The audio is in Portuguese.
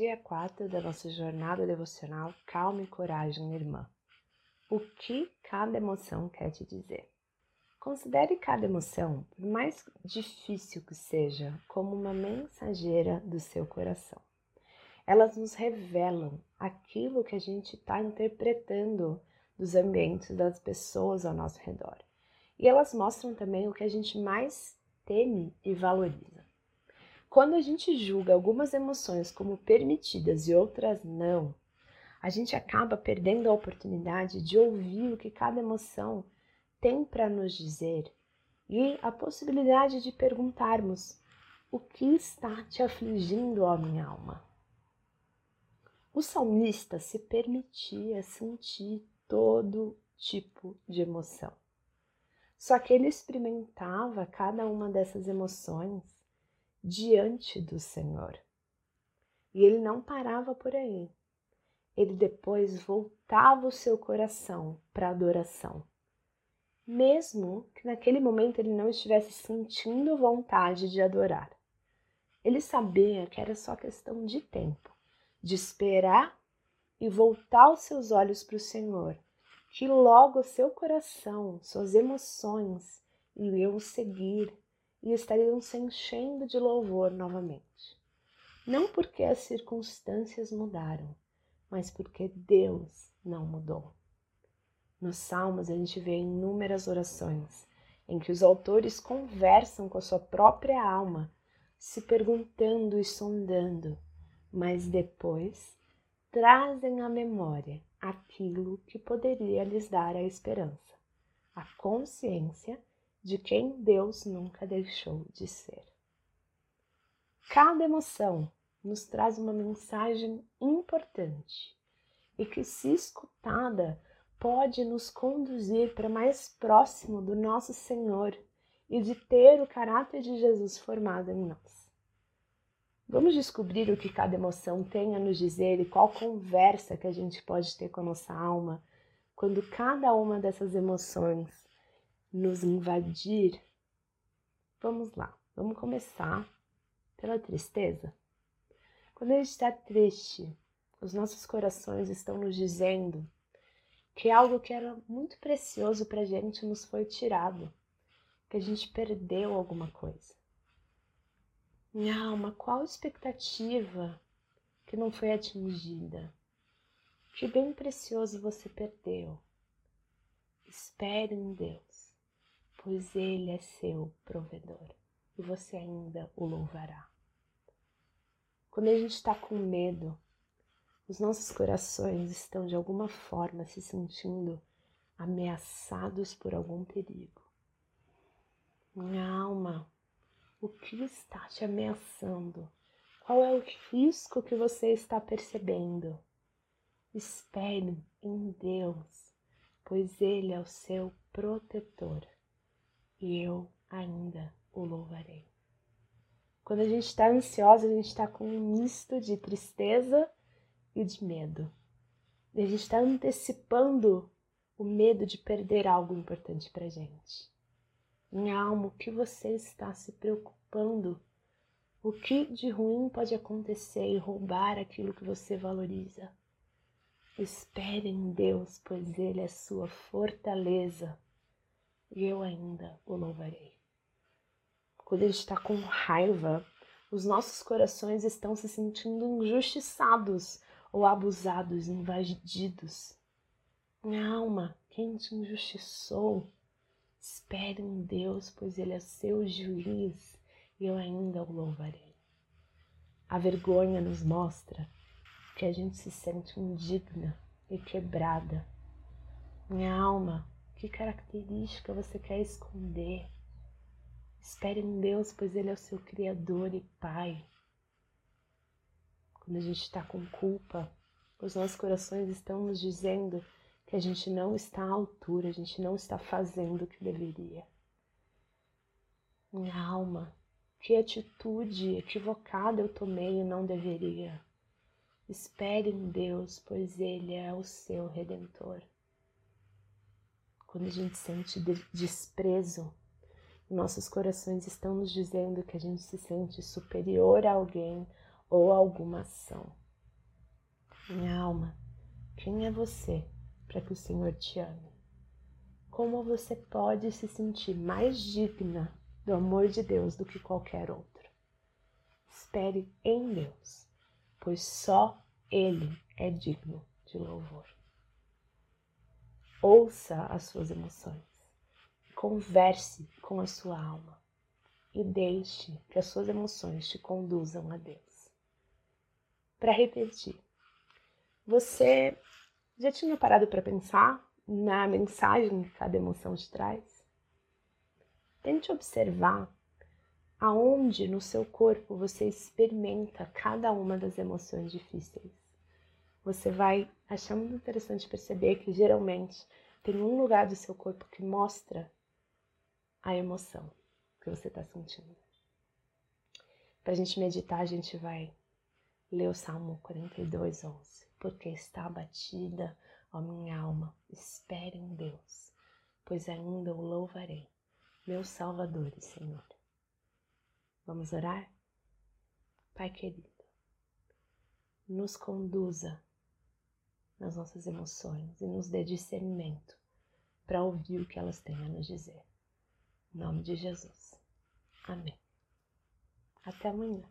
Dia 4 da nossa jornada devocional Calma e Coragem, Irmã. O que cada emoção quer te dizer? Considere cada emoção, por mais difícil que seja, como uma mensageira do seu coração. Elas nos revelam aquilo que a gente está interpretando dos ambientes das pessoas ao nosso redor. E elas mostram também o que a gente mais teme e valoriza. Quando a gente julga algumas emoções como permitidas e outras não, a gente acaba perdendo a oportunidade de ouvir o que cada emoção tem para nos dizer e a possibilidade de perguntarmos: o que está te afligindo, ó minha alma? O salmista se permitia sentir todo tipo de emoção. Só que ele experimentava cada uma dessas emoções diante do Senhor. E ele não parava por aí. Ele depois voltava o seu coração para a adoração. Mesmo que naquele momento ele não estivesse sentindo vontade de adorar. Ele sabia que era só questão de tempo, de esperar e voltar os seus olhos para o Senhor, que logo seu coração, suas emoções iriam seguir e estariam se enchendo de louvor novamente. Não porque as circunstâncias mudaram, mas porque Deus não mudou. Nos Salmos a gente vê inúmeras orações em que os autores conversam com a sua própria alma, se perguntando e sondando, mas depois trazem à memória aquilo que poderia lhes dar a esperança, a consciência de quem Deus nunca deixou de ser. Cada emoção nos traz uma mensagem importante e que, se escutada, pode nos conduzir para mais próximo do nosso Senhor e de ter o caráter de Jesus formado em nós. Vamos descobrir o que cada emoção tem a nos dizer e qual conversa que a gente pode ter com a nossa alma quando cada uma dessas emoções nos invadir, vamos lá, vamos começar pela tristeza. Quando a gente está triste, os nossos corações estão nos dizendo que algo que era muito precioso para a gente nos foi tirado, que a gente perdeu alguma coisa. Minha alma, qual expectativa que não foi atingida? Que bem precioso você perdeu. Espere em Deus pois Ele é seu provedor e você ainda o louvará. Quando a gente está com medo, os nossos corações estão de alguma forma se sentindo ameaçados por algum perigo. Minha alma, o que está te ameaçando? Qual é o risco que você está percebendo? Espere em Deus, pois Ele é o seu protetor e eu ainda o louvarei. Quando a gente está ansiosa, a gente está com um misto de tristeza e de medo. E a gente está antecipando o medo de perder algo importante para gente. Minha alma, o que você está se preocupando? O que de ruim pode acontecer e roubar aquilo que você valoriza? Espere em Deus, pois Ele é sua fortaleza e eu ainda o louvarei. Quando ele está com raiva, os nossos corações estão se sentindo injustiçados ou abusados, invadidos. Minha alma, quem te injustiçou? Espere em Deus, pois Ele é seu juiz e eu ainda o louvarei. A vergonha nos mostra que a gente se sente indigna e quebrada. Minha alma, que característica você quer esconder? Espere em Deus, pois Ele é o seu Criador e Pai. Quando a gente está com culpa, os nossos corações estão nos dizendo que a gente não está à altura, a gente não está fazendo o que deveria. Minha alma, que atitude equivocada eu tomei e não deveria. Espere em Deus, pois Ele é o seu redentor. Quando a gente sente desprezo, nossos corações estão nos dizendo que a gente se sente superior a alguém ou a alguma ação. Minha alma, quem é você para que o Senhor te ame? Como você pode se sentir mais digna do amor de Deus do que qualquer outro? Espere em Deus, pois só Ele é digno de louvor. Ouça as suas emoções, converse com a sua alma e deixe que as suas emoções te conduzam a Deus. Para repetir, você já tinha parado para pensar na mensagem que cada emoção te traz? Tente observar aonde no seu corpo você experimenta cada uma das emoções difíceis. Você vai achar muito interessante perceber que geralmente tem um lugar do seu corpo que mostra a emoção que você está sentindo. Para a gente meditar, a gente vai ler o Salmo 42, 11. Porque está abatida, ó minha alma, espere em Deus, pois ainda o louvarei, meu Salvador e Senhor. Vamos orar? Pai querido, nos conduza nas nossas emoções e nos dê discernimento para ouvir o que elas têm a nos dizer. Em nome de Jesus. Amém. Até amanhã.